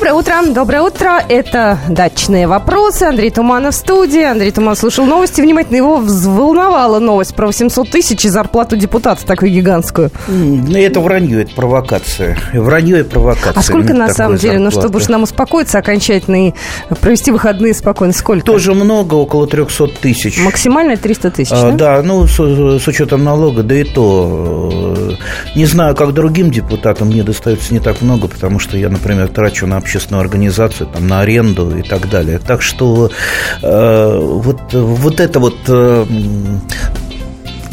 Доброе утро, доброе утро. Это «Дачные вопросы». Андрей Туманов в студии. Андрей Туман слушал новости. Внимательно его взволновала новость про 800 тысяч и зарплату депутата такую гигантскую. Ну, это вранье, это провокация. Вранье и провокация. А сколько на самом деле? Ну, чтобы уж нам успокоиться окончательно и провести выходные спокойно. Сколько? Тоже много, около 300 тысяч. Максимально 300 тысяч, а, да? Да, ну, с, с учетом налога, да и то. Э, не знаю, как другим депутатам мне достается не так много, потому что я, например, трачу на общественную организацию, там, на аренду и так далее. Так что э, вот, вот это вот э,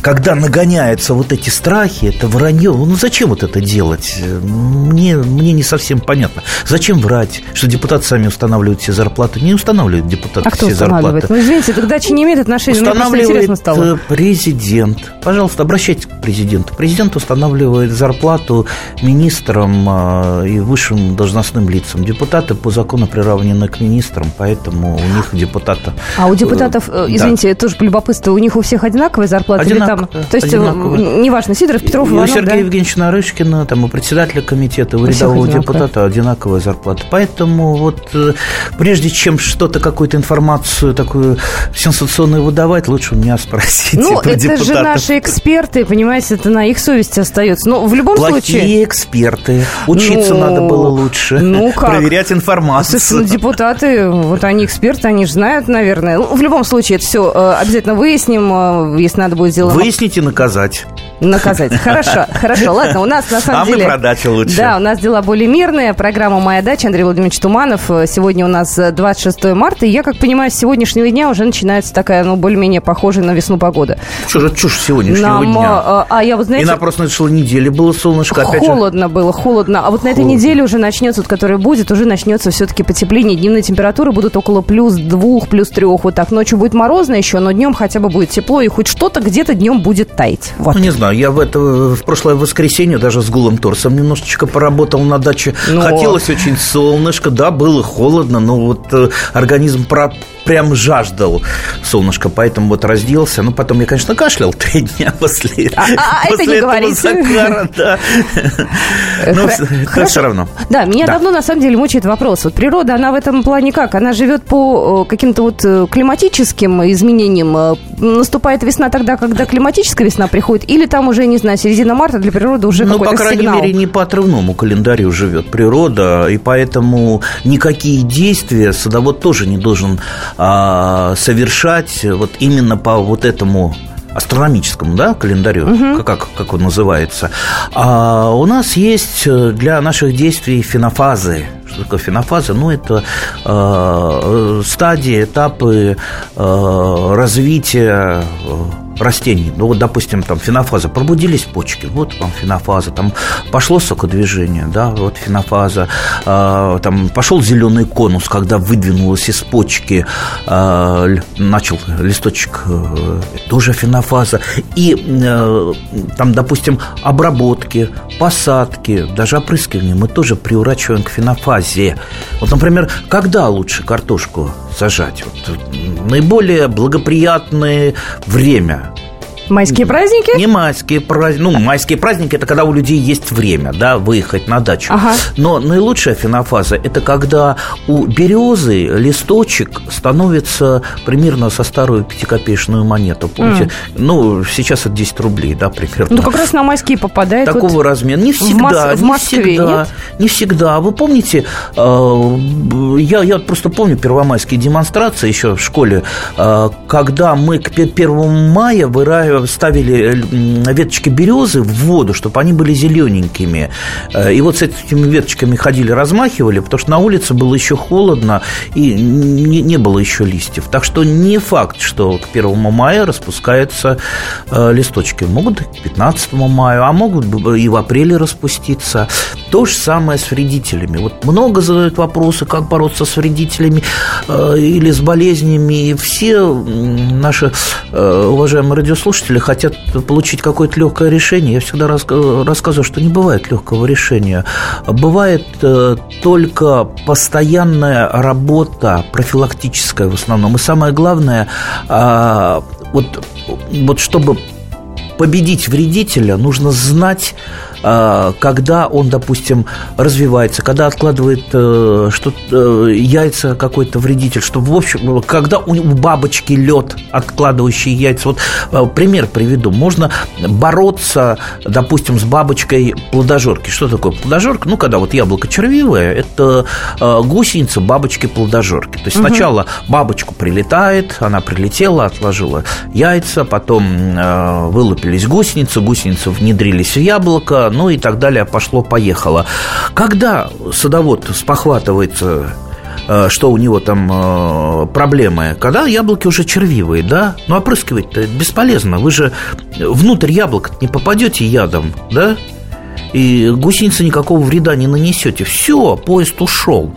когда нагоняются вот эти страхи, это вранье, ну зачем вот это делать? Мне, мне не совсем понятно. Зачем врать, что депутаты сами устанавливают все зарплаты? Не устанавливают депутаты а кто все устанавливает? зарплаты. Ну, извините, тогда не имеет отношения. Устанавливает стало. президент. Пожалуйста, обращайтесь к президенту. Президент устанавливает зарплату министрам а, и высшим должностным лицам. Депутаты по закону приравнены к министрам, поэтому у них депутата... А у депутатов, э, извините, да. тоже по любопытству, у них у всех одинаковая зарплата? Одинаковая там, то есть, э, неважно, Сидоров, Петров, Иванов, У Сергея да? Евгеньевича Нарышкина, там, у председателя комитета, у, у рядового депутата одинаковая зарплата. Поэтому вот э, прежде чем что-то, какую-то информацию такую сенсационную выдавать, лучше у меня спросить. Ну, это депутатов. же наши эксперты, понимаете, это на их совести остается. Но в любом Плохие случае... Плохие эксперты. Учиться ну, надо было лучше. Ну как? Проверять информацию. Слушай, ну, депутаты, вот они эксперты, они же знают, наверное. Ну, в любом случае, это все э, обязательно выясним, если надо будет сделать Выяснить и наказать. Наказать. Хорошо, хорошо. Ладно, у нас на самом а деле... А мы про дачу лучше. Да, у нас дела более мирные. Программа «Моя дача». Андрей Владимирович Туманов. Сегодня у нас 26 марта. И я, как понимаю, с сегодняшнего дня уже начинается такая, ну, более-менее похожая на весну погода. Что же чушь сегодняшнего Нам, дня? А, а я вот, знаете... И на прошлой неделе было солнышко. Опять холодно же... было, холодно. А вот на этой неделе уже начнется, вот, которая будет, уже начнется все-таки потепление. Дневные температуры будут около плюс двух, плюс трех. Вот так. Ночью будет морозно еще, но днем хотя бы будет тепло. И хоть что-то где-то днем будет таять. Вот. Ну, не знаю, я в это в прошлое воскресенье даже с голым торсом немножечко поработал на даче. Но... Хотелось очень солнышко, да, было холодно, но вот э, организм про прям жаждал солнышко, поэтому вот разделся. Ну, потом я, конечно, кашлял три дня после, а, а, после это не этого закара, да. Но все равно. Да, меня давно, на самом деле, мучает вопрос. Вот природа, она в этом плане как? Она живет по э, каким-то вот э, климатическим изменениям. Наступает весна тогда, когда климатическая весна приходит? Или там уже, не знаю, середина марта для природы уже ну, какой-то по крайней сигнал? мере, не по отрывному календарю живет природа, и поэтому никакие действия садовод тоже не должен а, совершать вот именно по вот этому астрономическому да, календарю, угу. как, как он называется. А у нас есть для наших действий фенофазы. Что такое фенофаза? Ну, это э, стадии, этапы э, развития растений. Ну, вот, допустим, там фенофаза, пробудились почки, вот вам фенофаза, там пошло сокодвижение, да, вот фенофаза, э, там пошел зеленый конус, когда выдвинулась из почки, э, начал листочек, э, тоже фенофаза, и э, там, допустим, обработки, посадки, даже опрыскивание мы тоже приурачиваем к фенофазе. Вот, например, когда лучше картошку сажать? Вот, наиболее благоприятное время Майские праздники? Не майские праздники. Ну, майские праздники – это когда у людей есть время, да, выехать на дачу. Ага. Но наилучшая фенофаза – это когда у березы листочек становится примерно со старую пятикопеечную монету. Помните? Mm. Ну, сейчас это 10 рублей, да, примерно. Ну, как раз на майские попадает. Такого вот размера. Не всегда. В, Мос- в Москве, не всегда, нет? Не всегда. Вы помните, э, я, я просто помню первомайские демонстрации еще в школе, э, когда мы к 1 мая выраивали ставили э, веточки березы в воду, чтобы они были зелененькими. Э, и вот с этими веточками ходили, размахивали, потому что на улице было еще холодно и не, не было еще листьев. Так что не факт, что к 1 мая распускаются э, листочки. Могут к 15 мая, а могут и в апреле распуститься. То же самое с вредителями. Вот много задают вопросы, как бороться с вредителями или с болезнями. И все наши уважаемые радиослушатели слушатели хотят получить какое-то легкое решение, я всегда рассказываю, что не бывает легкого решения. Бывает э, только постоянная работа, профилактическая в основном. И самое главное, а, вот, вот чтобы победить вредителя, нужно знать, когда он, допустим, развивается, когда откладывает э, что э, яйца какой-то вредитель, чтобы, в общем, когда у бабочки лед, откладывающий яйца. Вот э, пример приведу. Можно бороться, допустим, с бабочкой плодожорки. Что такое плодожорка? Ну, когда вот яблоко червивое, это гусеница бабочки плодожорки. То есть угу. сначала бабочку прилетает, она прилетела, отложила яйца, потом вылупились гусеницы, гусеницы внедрились в яблоко, ну и так далее, пошло-поехало. Когда садовод спохватывается э, что у него там э, проблемы, когда яблоки уже червивые, да? Ну, опрыскивать-то бесполезно. Вы же внутрь яблок не попадете ядом, да? И гусенице никакого вреда не нанесете. Все, поезд ушел.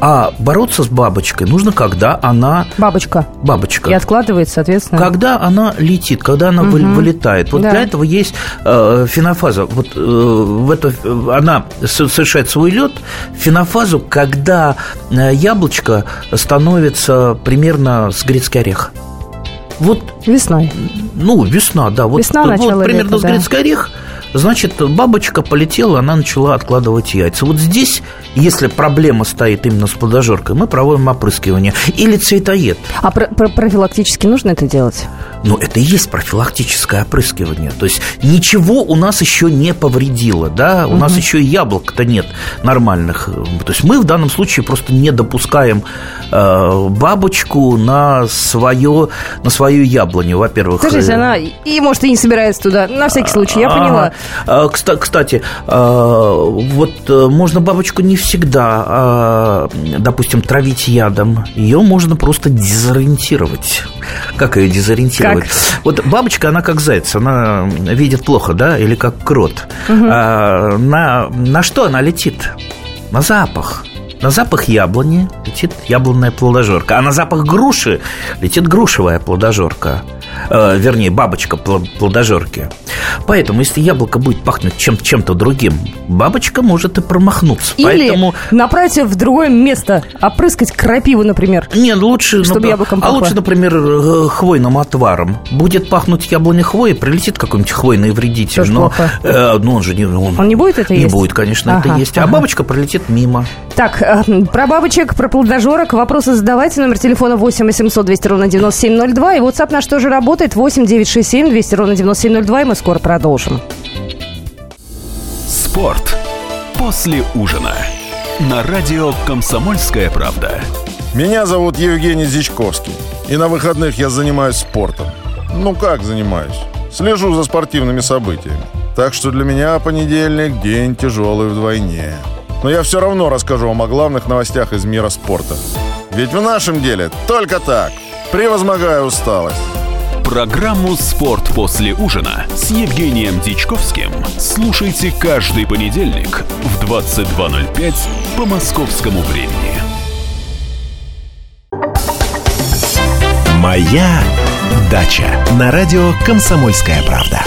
А бороться с бабочкой нужно, когда она... Бабочка. Бабочка. И откладывает, соответственно. Когда она летит, когда она угу. вылетает. Вот да. для этого есть э, фенофаза. Вот э, в это, она совершает свой лед, фенофазу, когда э, яблочко становится примерно с грецкий орех. Вот весной. Ну, весна, да. Вот, Весна, вот примерно лета, с грецкий орех Значит, бабочка полетела, она начала откладывать яйца. Вот здесь, если проблема стоит именно с плодожоркой, мы проводим опрыскивание. Или цветоед. А про про профилактически нужно это делать? Ну, это и есть профилактическое опрыскивание. То есть ничего у нас еще не повредило, да, у угу. нас еще и яблок-то нет нормальных. То есть мы в данном случае просто не допускаем э, бабочку на свое, на свою яблоню, во-первых. Скажите, она и может и не собирается туда, на всякий случай, я поняла. А, кстати, а, вот э, можно бабочку не всегда, а, допустим, травить ядом. Ее можно просто дезориентировать. Как ее дезориентировать? Как? Вот бабочка, она как заяц, она видит плохо, да, или как крот. Угу. На, на что она летит? На запах. На запах яблони летит яблонная плодожорка, а на запах груши летит грушевая плодожорка э, вернее, бабочка плодожорки. Поэтому, если яблоко будет пахнуть чем- чем-то другим, бабочка может и промахнуться. Или Поэтому... направить в другое место, опрыскать крапиву, например. Нет, лучше, чтобы яблоком а лучше, например, э, хвойным отваром. Будет пахнуть яблони хвои, прилетит какой-нибудь хвойный вредитель. Тоже но, э, ну, он же не... Он, он не будет это не есть? Не будет, конечно, ага, это есть. А ага. бабочка пролетит мимо. Так, э, про бабочек, про плодожорок вопросы задавайте. Номер телефона 8 800 200 ровно 9702. И WhatsApp наш тоже работает. 8 967 200 ровно 9702. И мы скоро продолжим. Спорт после ужина. На радио «Комсомольская правда». Меня зовут Евгений Зичковский. И на выходных я занимаюсь спортом. Ну как занимаюсь? Слежу за спортивными событиями. Так что для меня понедельник – день тяжелый вдвойне. Но я все равно расскажу вам о главных новостях из мира спорта. Ведь в нашем деле только так. Превозмогая усталость. Программу «Спорт после ужина» с Евгением Дичковским слушайте каждый понедельник в 22.05 по московскому времени. «Моя дача» на радио «Комсомольская правда».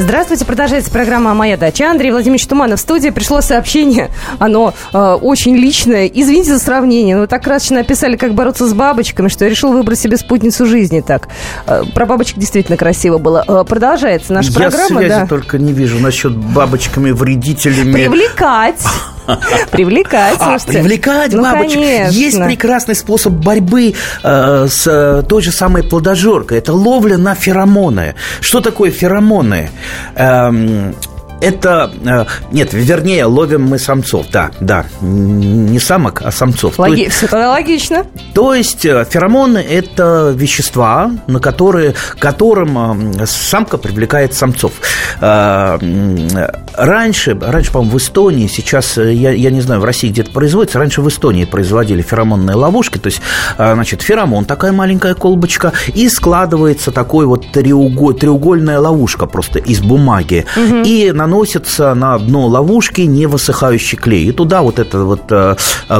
Здравствуйте, продолжается программа «Моя дача». Андрей Владимирович Туманов в студии. Пришло сообщение, оно э, очень личное. Извините за сравнение, но вы так красочно описали, как бороться с бабочками, что я решил выбрать себе спутницу жизни так. Э, про бабочек действительно красиво было. Э, продолжается наша я программа. Я связи да. только не вижу насчет бабочками-вредителями. Привлекать. Привлекать, а, привлекать ну, бабочек. Конечно. Есть прекрасный способ борьбы э, с э, той же самой плодожоркой. Это ловля на феромоны. Что такое феромоны? Эм, это... Э, нет, вернее, ловим мы самцов, да, да. Не самок, а самцов. Логи... Все тогда логично. То есть э, феромоны – это вещества, на которые, которым э, самка привлекает самцов. Раньше, раньше, по-моему, в Эстонии, сейчас, я, я не знаю, в России где-то производится, раньше в Эстонии производили феромонные ловушки, то есть, значит, феромон, такая маленькая колбочка, и складывается такой вот треуголь, треугольная ловушка просто из бумаги. Угу. И на наносится на дно ловушки невысыхающий клей. И туда вот эта вот э,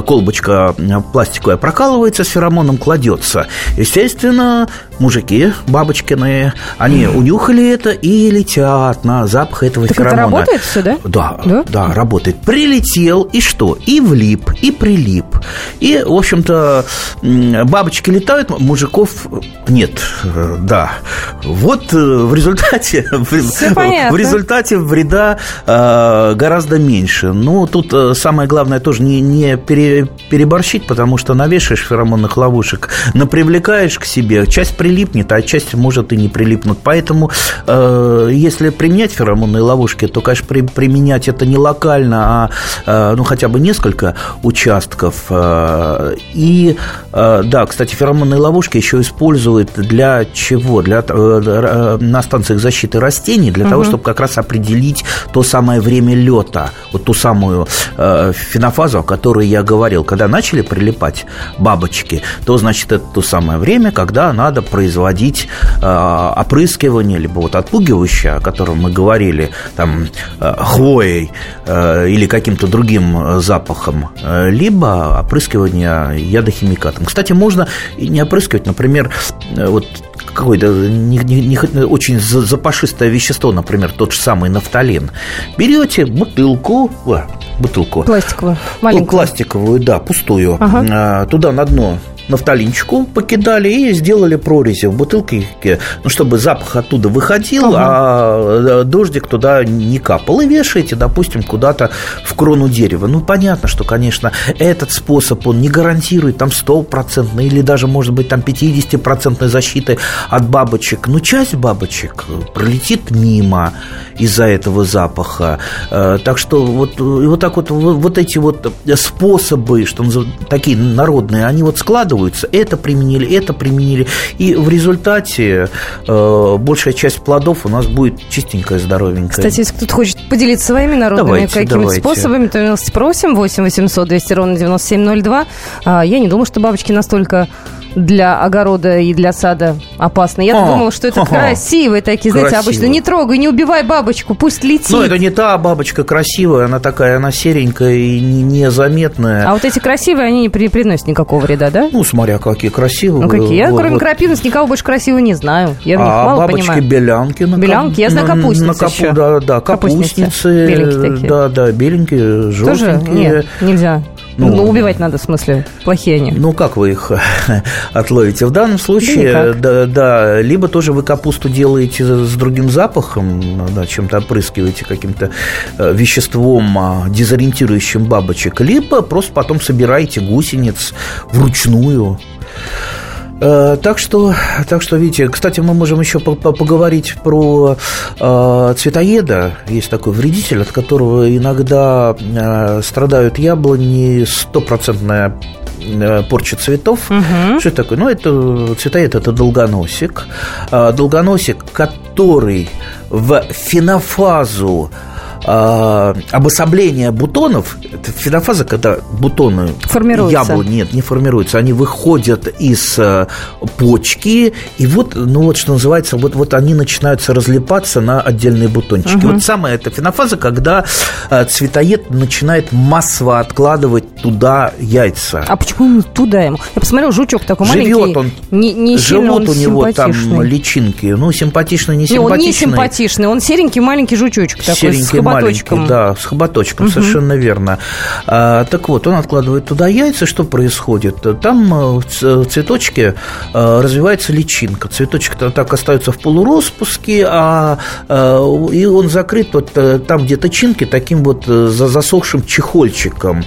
колбочка пластиковая прокалывается с феромоном, кладется. Естественно, мужики бабочкины, они унюхали это и летят на запах этого так феромона. это работает все, да? Да, да, да, работает. Прилетел, и что? И влип, и прилип. И, в общем-то, бабочки летают, мужиков нет. Да. Вот э, в результате, в результате вреда э, гораздо меньше. Ну, тут э, самое главное тоже не, не пере, переборщить, потому что навешаешь феромонных ловушек, напривлекаешь к себе, часть прилипнет, а часть может и не прилипнуть. Поэтому, если применять феромонные ловушки, то, конечно, при, применять это не локально, а ну, хотя бы несколько участков. И, да, кстати, феромонные ловушки еще используют для чего? Для, на станциях защиты растений, для угу. того, чтобы как раз определить то самое время лета, вот ту самую э, фенофазу, о которой я говорил. Когда начали прилипать бабочки, то, значит, это то самое время, когда надо производить э, опрыскивание, либо вот отпугивающее, о котором мы говорили, там, э, хвоей э, или каким-то другим запахом, э, либо опрыскивание ядохимикатом. Кстати, можно и не опрыскивать, например, э, вот какое-то не, не, не, очень запашистое вещество, например, тот же самый нафталин. Берете бутылку, бутылку. Пластиковую, маленькую. Пластиковую, да, пустую. Ага. А, туда на дно нафталинчику покидали и сделали прорези в бутылке, ну, чтобы запах оттуда выходил, ага. а дождик туда не капал. И вешаете, допустим, куда-то в крону дерева. Ну, понятно, что, конечно, этот способ, он не гарантирует там стопроцентной или даже, может быть, там 50% защиты от бабочек. Но часть бабочек пролетит мимо из-за этого запаха. Э, так что вот, вот так вот, вот эти вот способы, что такие народные, они вот складываются, это применили, это применили, и в результате э, большая часть плодов у нас будет чистенькая, здоровенькая. Кстати, если кто-то хочет поделиться своими народными какими-то способами, то милости просим, 8 800 200 ровно 9702. А, я не думаю, что бабочки настолько для огорода и для сада опасно. Я думала, что это красивые такие, знаете, Красиво. обычно не трогай, не убивай бабочку, пусть летит. Ну, это не та бабочка красивая, она такая, она серенькая и незаметная. А вот эти красивые, они не приносят никакого вреда, да? Ну, смотря какие красивые. Ну, какие? Я, вот, кроме вот. крапивниц, никого больше красивого не знаю. Я в них а мало бабочки понимаю. белянки. На белянки? Я знаю капустницы на, капу, еще. Да, да, капустницы. капустницы беленькие такие. Да, да, беленькие, желтенькие. Тоже? Нет, нельзя. Ну, ну, убивать надо, в смысле, плохие они. Ну, как вы их отловите? В данном случае, да, да, да, либо тоже вы капусту делаете с другим запахом, да, чем-то опрыскиваете каким-то э, веществом, а, дезориентирующим бабочек, либо просто потом собираете гусениц вручную. Э, так что, так что, видите, кстати, мы можем еще поговорить про э, цветоеда. Есть такой вредитель, от которого иногда э, страдают яблони, стопроцентная порча цветов. Угу. Что это такое? Ну, это цветоед, это долгоносик. Долгоносик, который в фенофазу э, обособление бутонов, это фенофаза, когда бутоны формируются. яблок нет, не формируются, они выходят из э, почки, и вот, ну вот что называется, вот, вот они начинаются разлипаться на отдельные бутончики. Угу. Вот самая эта фенофаза, когда э, цветоед начинает массово откладывать туда яйца. А почему туда ему? Я посмотрел, жучок такой Живет маленький. он, не, не живут у него там личинки. Ну, симпатичный, не симпатичный. Не, он не симпатичный, он серенький маленький жучочек такой, серенький, хоботочком. Да, с хоботочком, угу. совершенно верно. А, так вот, он откладывает туда яйца, что происходит? Там э, в цветочке э, развивается личинка. Цветочек так остается в полуроспуске, а, э, и он закрыт вот там где-то чинки таким вот засохшим чехольчиком.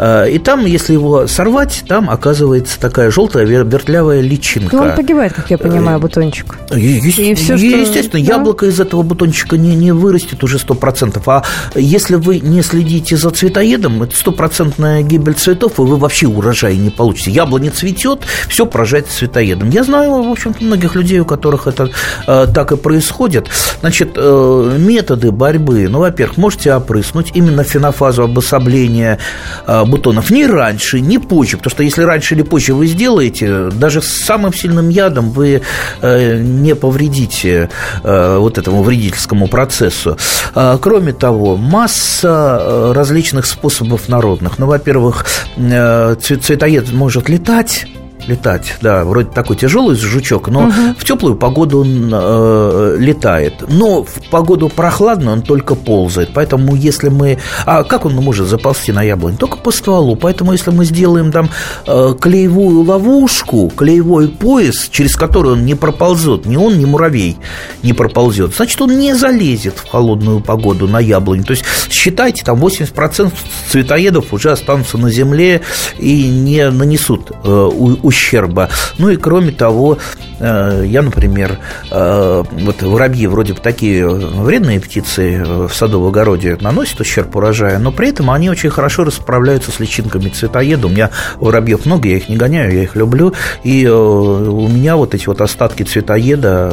И там, если его сорвать, там оказывается такая желтая вертлявая личинка. Ну, он погибает, как я понимаю, бутончик. Е- и все, естественно, что... яблоко да? из этого бутончика не, не вырастет уже 100%. А если вы не следите за цветоедом, это стопроцентная гибель цветов, и вы вообще урожай не получите. Яблоня цветет, все поражает цветоедом. Я знаю, в общем-то, многих людей, у которых это э, так и происходит. Значит, э, методы борьбы, ну, во-первых, можете опрыснуть именно фенофазу обособления э, бутонов не раньше, не позже, потому что если раньше или позже вы сделаете, даже с самым сильным ядом вы э, не повредите э, вот этому вредительскому процессу. Э, кроме того, масса э, различных способов народных. Ну, во-первых, э, цветоед может летать летать, да, вроде такой тяжелый жучок, но угу. в теплую погоду он э, летает. Но в погоду прохладную он только ползает. Поэтому если мы... А как он может заползти на яблонь? Только по стволу. Поэтому если мы сделаем там э, клеевую ловушку, клеевой пояс, через который он не проползет, ни он, ни муравей не проползет, значит, он не залезет в холодную погоду на яблонь. То есть считайте, там 80% цветоедов уже останутся на земле и не нанесут э, ущерба. Ну и кроме того, э, я, например, э, вот воробьи вроде бы такие вредные птицы в садовом огороде наносят ущерб урожая, но при этом они очень хорошо расправляются с личинками цветоеда. У меня воробьев много, я их не гоняю, я их люблю. И э, у меня вот эти вот остатки цветоеда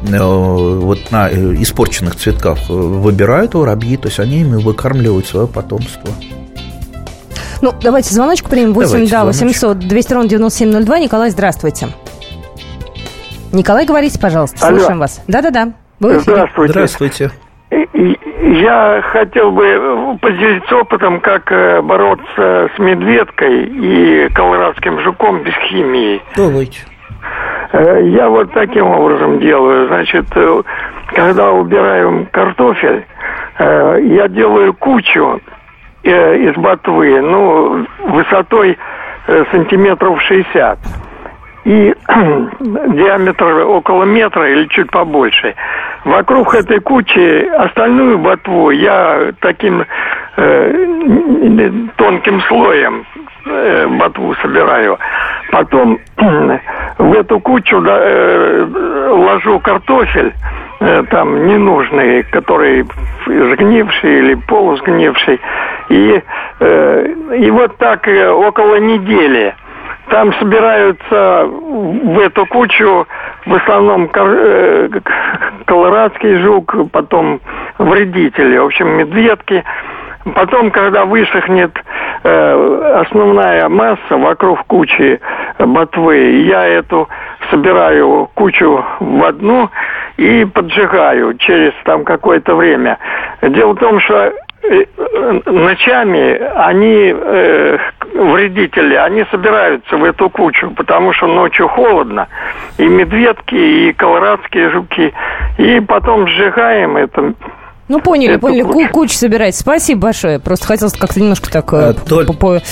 вот на испорченных цветках выбирают воробьи, то есть они ими выкармливают свое потомство. Ну, давайте звоночку примем. 8, давайте, да, 800 200 ровно 9702. Николай, здравствуйте. Николай, говорите, пожалуйста, Алло. слушаем вас. Да-да-да. Здравствуйте. Здравствуйте. Я хотел бы поделиться опытом, как э, бороться с медведкой и колорадским жуком без химии. Давайте. Э, я вот таким образом делаю. Значит, э, когда убираем картофель, я делаю кучу Э, из ботвы, ну, высотой э, сантиметров 60. И диаметр около метра или чуть побольше. Вокруг этой кучи остальную ботву я таким э, тонким слоем э, ботву собираю. Потом в эту кучу да, э, ложу картофель, э, там ненужный, который сгнивший или полусгнивший. И, э, и вот так э, около недели там собираются в эту кучу в основном э, колорадский жук, потом вредители, в общем, медведки. Потом, когда высохнет э, основная масса вокруг кучи ботвы, я эту собираю кучу в одну и поджигаю через там какое-то время. Дело в том, что ночами они, э, вредители, они собираются в эту кучу, потому что ночью холодно, и медведки, и колорадские жуки, и потом сжигаем это ну, поняли, это поняли. Куча. Кучу собирать. Спасибо большое. Просто хотелось как-то немножко так... А, толь,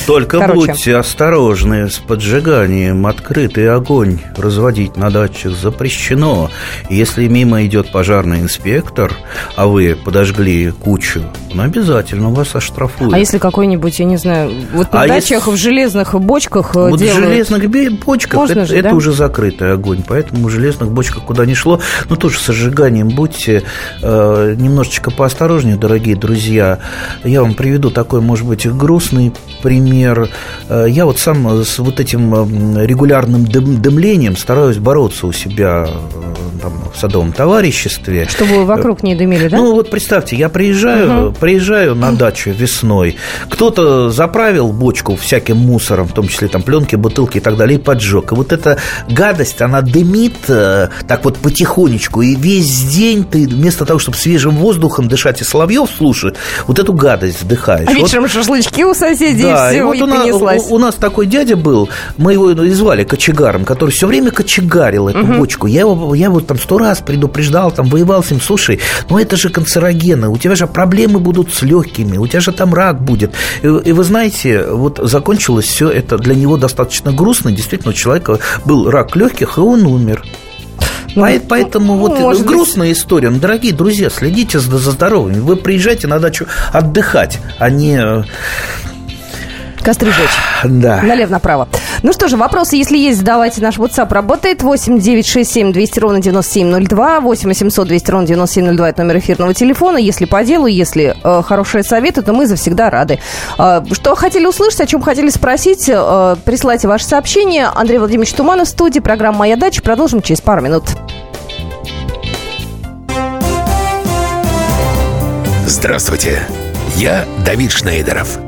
только короче. будьте осторожны с поджиганием. Открытый огонь разводить на дачах запрещено. Если мимо идет пожарный инспектор, а вы подожгли кучу, ну, обязательно вас оштрафуют. А если какой-нибудь, я не знаю, вот на а дачах если... в железных бочках Вот делают... в железных бочках Можно это, же, это да? уже закрытый огонь, поэтому в железных бочках куда ни шло, но тоже с сжиганием будьте э, немножечко немножко поосторожнее, дорогие друзья. Я вам приведу такой, может быть, грустный пример. Э, я вот сам с вот этим регулярным дым, дымлением стараюсь бороться у себя э, там, в садовом товариществе. Чтобы вокруг не дымили, да? Ну, вот представьте, я приезжаю, угу. приезжаю на дачу весной, кто-то заправил бочку всяким мусором, в том числе там пленки, бутылки и так далее, и поджег. И вот эта гадость, она дымит э, так вот потихонечку, и весь день ты вместо того, чтобы свежим воздухом воздухом дышать и соловьев слушать, вот эту гадость вдыхаешь. А вечером вот, шашлычки у соседей да, все, и, вот и у, нас, у, у нас такой дядя был, мы его и звали кочегаром, который все время кочегарил эту угу. бочку. Я его, я его там сто раз предупреждал, там воевал с ним, слушай, ну это же канцерогены, у тебя же проблемы будут с легкими, у тебя же там рак будет. И, и вы знаете, вот закончилось все это для него достаточно грустно. Действительно, у человека был рак легких, и он умер. Ну, Поэтому ну, вот грустная быть. история. Ну, дорогие друзья, следите за, за здоровьем. Вы приезжайте на дачу отдыхать, а не э, Костры жечь. Да. Налево-направо. Ну что же, вопросы, если есть, задавайте. Наш WhatsApp работает. 8 9 6 7 200 ровно 9702. 8 800 200 ровно 9702. Это номер эфирного телефона. Если по делу, если э, хорошие советы, то мы завсегда рады. Э, что хотели услышать, о чем хотели спросить, э, присылайте ваше сообщение. Андрей Владимирович Туманов в студии. Программа «Моя дача». Продолжим через пару минут. Здравствуйте. Я Давид Шнейдеров.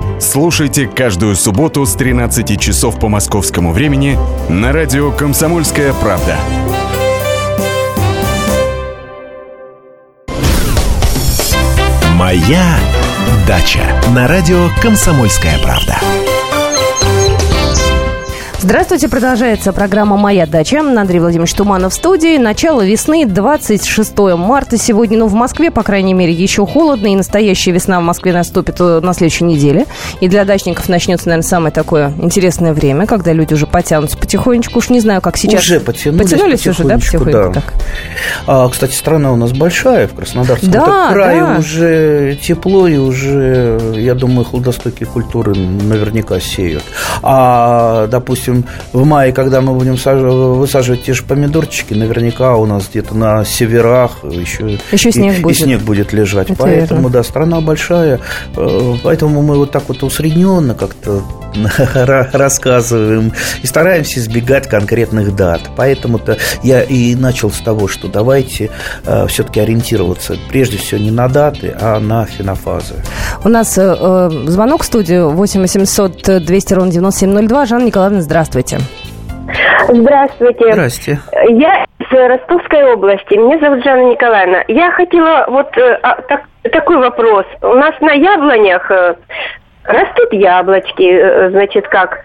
Слушайте каждую субботу с 13 часов по московскому времени на радио «Комсомольская правда». «Моя дача» на радио «Комсомольская правда». Здравствуйте, продолжается программа «Моя дача». Андрей Владимирович Туманов в студии. Начало весны, 26 марта сегодня. Ну, в Москве, по крайней мере, еще холодно. И настоящая весна в Москве наступит э, на следующей неделе. И для дачников начнется, наверное, самое такое интересное время, когда люди уже потянутся потихонечку. Уж не знаю, как сейчас. Уже потянулись Потянулись уже, да, потихоньку? да. Так. А, кстати, страна у нас большая, в Краснодарском Да, крае да. уже тепло, и уже, я думаю, холодостойкие культуры наверняка сеют. А, допустим, в мае, когда мы будем саж- высаживать те же помидорчики, наверняка у нас где-то на северах еще, Еще и- снег и, будет. снег будет лежать. Это поэтому, верно. да, страна большая, э, поэтому мы вот так вот усредненно как-то рассказываем и стараемся избегать конкретных дат. Поэтому-то я и начал с того, что давайте все-таки ориентироваться прежде всего не на даты, а на фенофазы. У нас э, э, звонок в студию 8 800 200 ровно 9702. Жанна Николаевна, здравствуйте. Здравствуйте. Здрасте. Я из э, Ростовской области. Меня зовут Жанна Николаевна. Я хотела вот э, а, так- такой вопрос. У нас на яблонях э, растут яблочки, э, значит, как?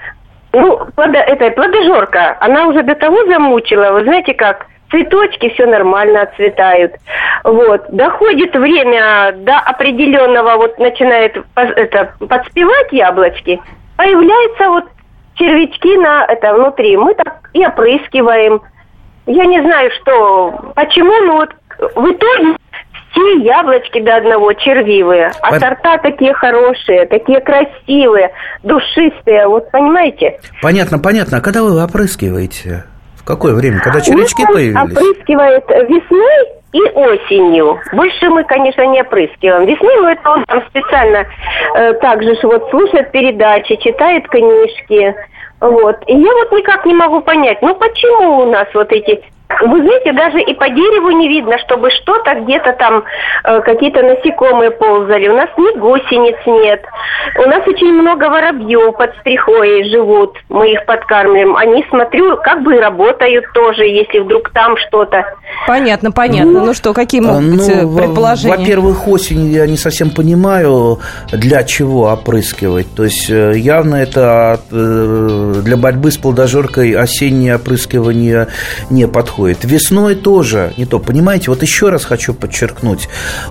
Ну, плодо, это плодожорка, она уже до того замучила, вы знаете как, цветочки все нормально отцветают. Вот. Доходит время до определенного, вот начинает это, подспевать яблочки, появляются вот червячки на это внутри. Мы так и опрыскиваем. Я не знаю, что, почему, но вот в итоге все яблочки до одного червивые, а Пон- сорта такие хорошие, такие красивые, душистые, вот понимаете? Понятно, понятно. А когда вы опрыскиваете? В какое время? Когда червячки Ну, появились? опрыскивает весной и осенью. Больше мы, конечно, не опрыскиваем. Весной, ну, это он там специально э, также вот слушает передачи, читает книжки. Вот. И я вот никак не могу понять, ну почему у нас вот эти... Вы знаете, даже и по дереву не видно, чтобы что-то где-то там, э, какие-то насекомые ползали. У нас ни гусениц нет. У нас очень много воробьев под стрихой живут. Мы их подкармливаем. Они, смотрю, как бы и работают тоже, если вдруг там что-то. Понятно, понятно. Ну что, какие могут быть э, предположения? Во-первых, осенью я не совсем понимаю, для чего опрыскивать. То есть э, явно это э, для борьбы с плодожоркой осеннее опрыскивание не подходит. Весной тоже не то. Понимаете, вот еще раз хочу подчеркнуть.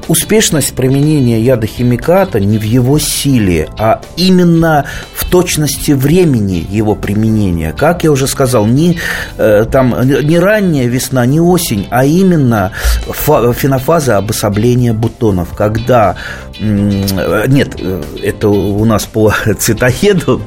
Успешность применения ядохимиката не в его силе, а именно в точности времени его применения. Как я уже сказал, не, э, там, не ранняя весна, не осень, а именно фа- фенофаза обособления бутонов, когда нет, э, это у нас по цветоеду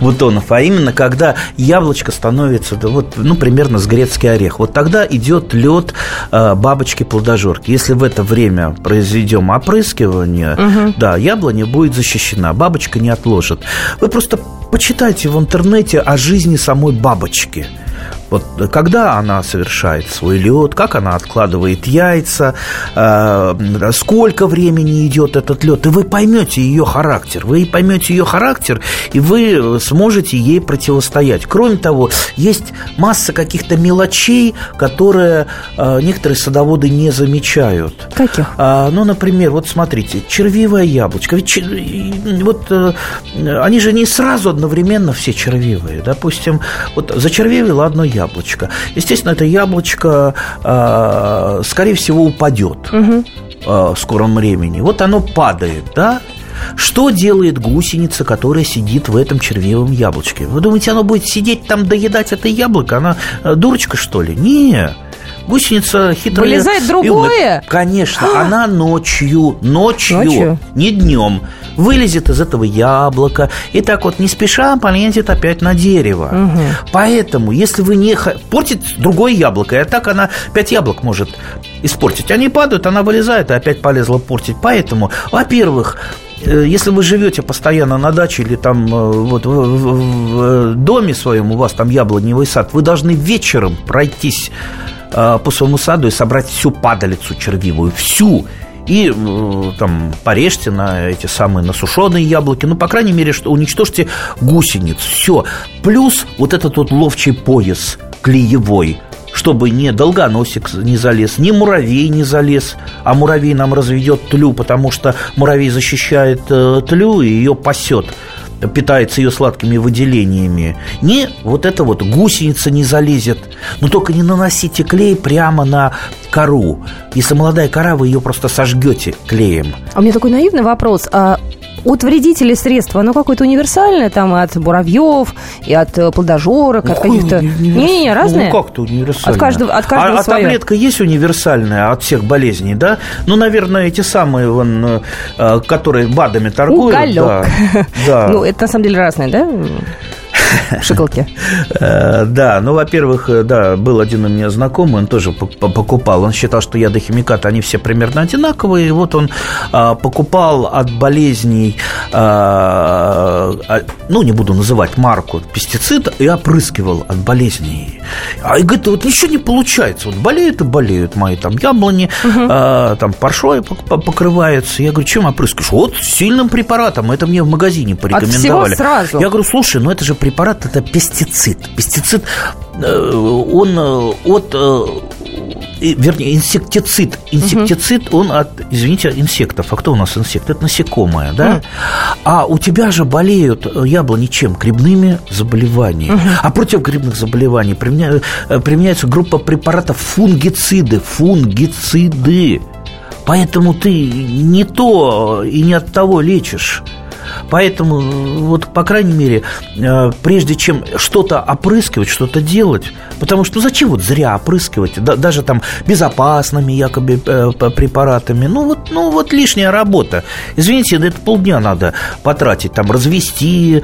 бутонов, а именно когда яблочко становится, вот, ну, примерно с грецкий орех. Вот тогда идет лед бабочки-плодожорки. Если в это время произведем опрыскивание, да, яблоня будет защищена, бабочка не отложит. Вы просто почитайте в интернете о жизни самой бабочки. Вот когда она совершает свой лед, как она откладывает яйца, э, сколько времени идет этот лед, и вы поймете ее характер. Вы поймете ее характер, и вы сможете ей противостоять. Кроме того, есть масса каких-то мелочей, которые э, некоторые садоводы не замечают. Каких? А, ну, например, вот смотрите, червивое яблочко. Ведь чер- вот э, они же не сразу одновременно все червивые. Допустим, вот зачервивило одно яблочко. Естественно, это яблочко, а, скорее всего, упадет а, в скором времени. Вот оно падает, да? Что делает гусеница, которая сидит в этом червивом яблочке? Вы думаете, она будет сидеть там доедать это яблоко? Она э, дурочка, что ли? Не. Гусеница хитрая. Вылезает другое? Конечно, она ночью, ночью, Ночью? не днем, вылезет из этого яблока и так вот не спеша полезет опять на дерево. Поэтому, если вы не... Портить другое яблоко, и так она пять яблок может испортить. Они падают, она вылезает и опять полезла портить. Поэтому, во-первых, э, если вы живете постоянно на даче или там э, вот в, в- в доме своем, у вас там яблоневый сад, вы должны вечером пройтись э, по своему саду и собрать всю падалицу червивую, всю. И э, там порежьте на эти самые насушенные яблоки. Ну, по крайней мере, что уничтожьте гусениц. Все. Плюс вот этот вот ловчий пояс клеевой чтобы ни долгоносик не залез, ни муравей не залез, а муравей нам разведет тлю, потому что муравей защищает э, тлю и ее пасет питается ее сладкими выделениями. Не вот это вот гусеница не залезет. Но только не наносите клей прямо на кору. Если молодая кора, вы ее просто сожгете клеем. А у меня такой наивный вопрос. А от вредителей средства, оно какое-то универсальное, там, от муравьев, и от э, плодожорок, от Какое каких-то... универс- Не-не, разные? Ну, как-то универсальное. От каждого- от каждого а, а своё. таблетка есть универсальная от всех болезней, да? Ну, наверное, эти самые, вон, э, которые БАДами торгуют. Уголек. Да, да. Ну, это на самом деле разные, да? Шоколки. Э, Да, ну, во-первых, э, да, был один у меня знакомый, он тоже пок- по- покупал. Он считал, что ядохимикаты, они все примерно одинаковые. И вот он а, покупал от болезней, а, а, ну, не буду называть марку, пестицид, и опрыскивал от болезней. А и говорит, вот ничего не получается. Вот болеют и болеют мои там яблони, там паршой пок- по- покрывается. Я говорю, чем опрыскиваешь? Вот сильным препаратом. Это мне в магазине порекомендовали. сразу? Я говорю, слушай, ну это же препарат, это пестицид. Пестицид, э, он э, от, э, вернее, инсектицид. Инсектицид, он от, извините, инсектов. А кто у нас инсект? Это насекомое, да? А у тебя же болеют яблони чем? Грибными заболеваниями. А против грибных заболеваний применя- применяется группа препаратов фунгициды. Фунгициды. Поэтому ты не то и не от того лечишь. Поэтому, вот, по крайней мере, э, прежде чем что-то опрыскивать, что-то делать, потому что ну, зачем вот зря опрыскивать, Да- даже там безопасными якобы э, препаратами, ну вот, ну вот лишняя работа. Извините, это полдня надо потратить, там развести,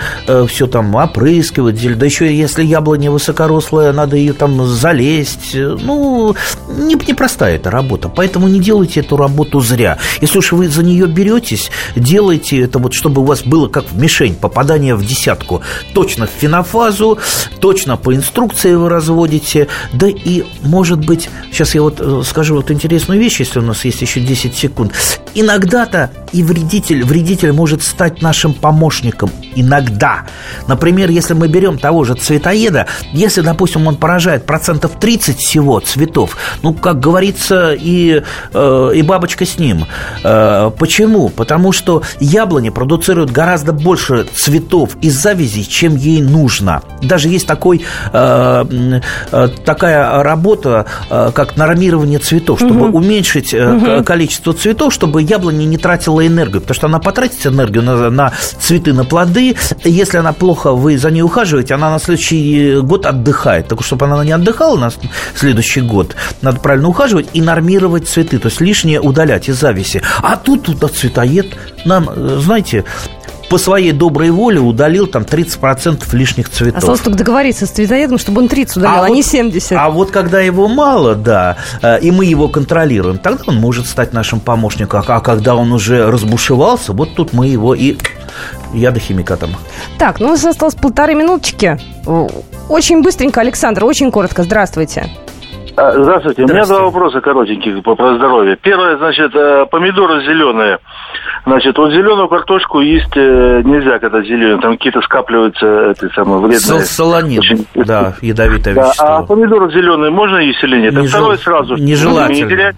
все там опрыскивать, да еще если яблоня высокорослая, надо ее там залезть, э, ну, не- непростая эта работа, поэтому не делайте эту работу зря. Если уж вы за нее беретесь, делайте это вот, чтобы у вас было как в мишень, попадание в десятку. Точно в фенофазу, точно по инструкции вы разводите, да и, может быть, сейчас я вот э, скажу вот интересную вещь, если у нас есть еще 10 секунд. Иногда-то и вредитель, вредитель может стать нашим помощником. Иногда. Например, если мы берем того же цветоеда, если, допустим, он поражает процентов 30 всего цветов, ну, как говорится, и, э, и бабочка с ним. Э, почему? Потому что яблони продуцируют гораздо больше цветов из завязей, чем ей нужно. Даже есть такой, э, э, такая работа, э, как нормирование цветов, чтобы уменьшить э, к- количество цветов, чтобы яблоня не тратила энергию, потому что она потратит энергию на, на цветы, на плоды. Если она плохо, вы за ней ухаживаете, она на следующий год отдыхает. Так чтобы она не отдыхала на следующий год, надо правильно ухаживать и нормировать цветы, то есть лишнее удалять из зависи. А тут, тут цветоед нам, знаете, по своей доброй воле удалил там 30% лишних цветов. Осталось только договориться с цветоедом, чтобы он 30 удалил, а, вот- не 70. А вот когда его мало, да, э, и мы его контролируем, тогда он может стать нашим помощником. А когда он уже разбушевался, вот тут мы его и ядохимикатом. Так, ну у нас осталось полторы минуточки. Очень быстренько, Александр, очень коротко. Здравствуйте. А, Здравствуйте. У меня Здравствуйте. два вопроса коротеньких по, про здоровье. Первое, значит, э, помидоры зеленые. Значит, вот зеленую картошку есть э, нельзя, когда зеленые. Там какие-то скапливаются эти самые вредные. Сол- Солонин, очень- да, ядовитое Да, а помидоры зеленые можно есть или нет? Не а второе жел- сразу. нежелательно. Не терять.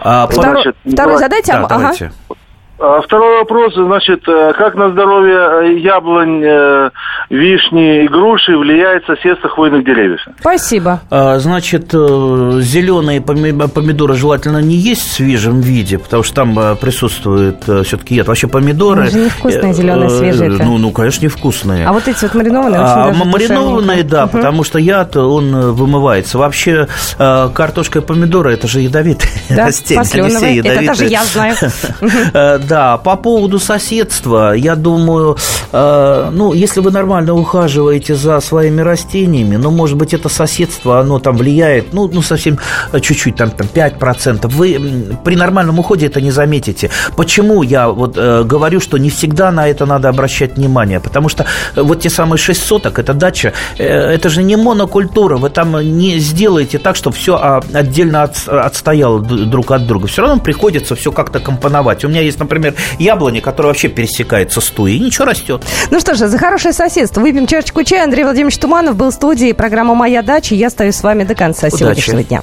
А, Второй, Значит, второй задайте. Да, а- ага. давайте. А Второй вопрос, значит, э, как на здоровье э, яблонь, э, вишни и груши влияет соседство хвойных деревьев? Спасибо. А, Значит, зеленые поми- помидоры желательно не есть в свежем виде, потому что там присутствует все-таки яд. Вообще помидоры... Они же невкусные, зеленые, свежие-то. Ну, ну, конечно, невкусные. А вот эти вот маринованные очень А, даже маринованные, душевненькие. да, Мгм. потому что яд, он вымывается. Вообще, картошка и помидоры – это же ядовитые Да, растения. они все. Это даже я знаю. Да, по поводу соседства, я думаю, э, ну, если вы нормально ухаживаете за своими растениями, ну, может быть, это соседство, оно там влияет, ну, ну совсем чуть-чуть, там, там 5%. Вы при нормальном уходе это не заметите. Почему я вот э, говорю, что не всегда на это надо обращать внимание? Потому что э, вот те самые 6 соток, это дача, э, это же не монокультура, вы там не сделаете так, чтобы все отдельно от- отстояло друг от друга. Все равно приходится все как-то компоновать. У меня есть, например, яблони, которые вообще пересекаются с туей, и ничего растет. Ну что же, за хорошее соседство. Выпьем чашечку чая. Андрей Владимирович Туманов был в студии. Программа «Моя дача». Я остаюсь с вами до конца Удачи. сегодняшнего дня.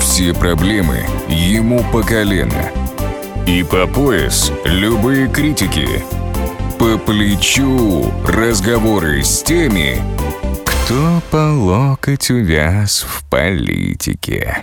Все проблемы ему по колено. И по пояс любые критики. По плечу разговоры с теми, кто по локоть увяз в политике.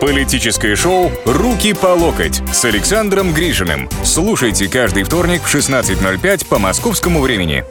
Политическое шоу «Руки по локоть» с Александром Грижиным. Слушайте каждый вторник в 16.05 по московскому времени.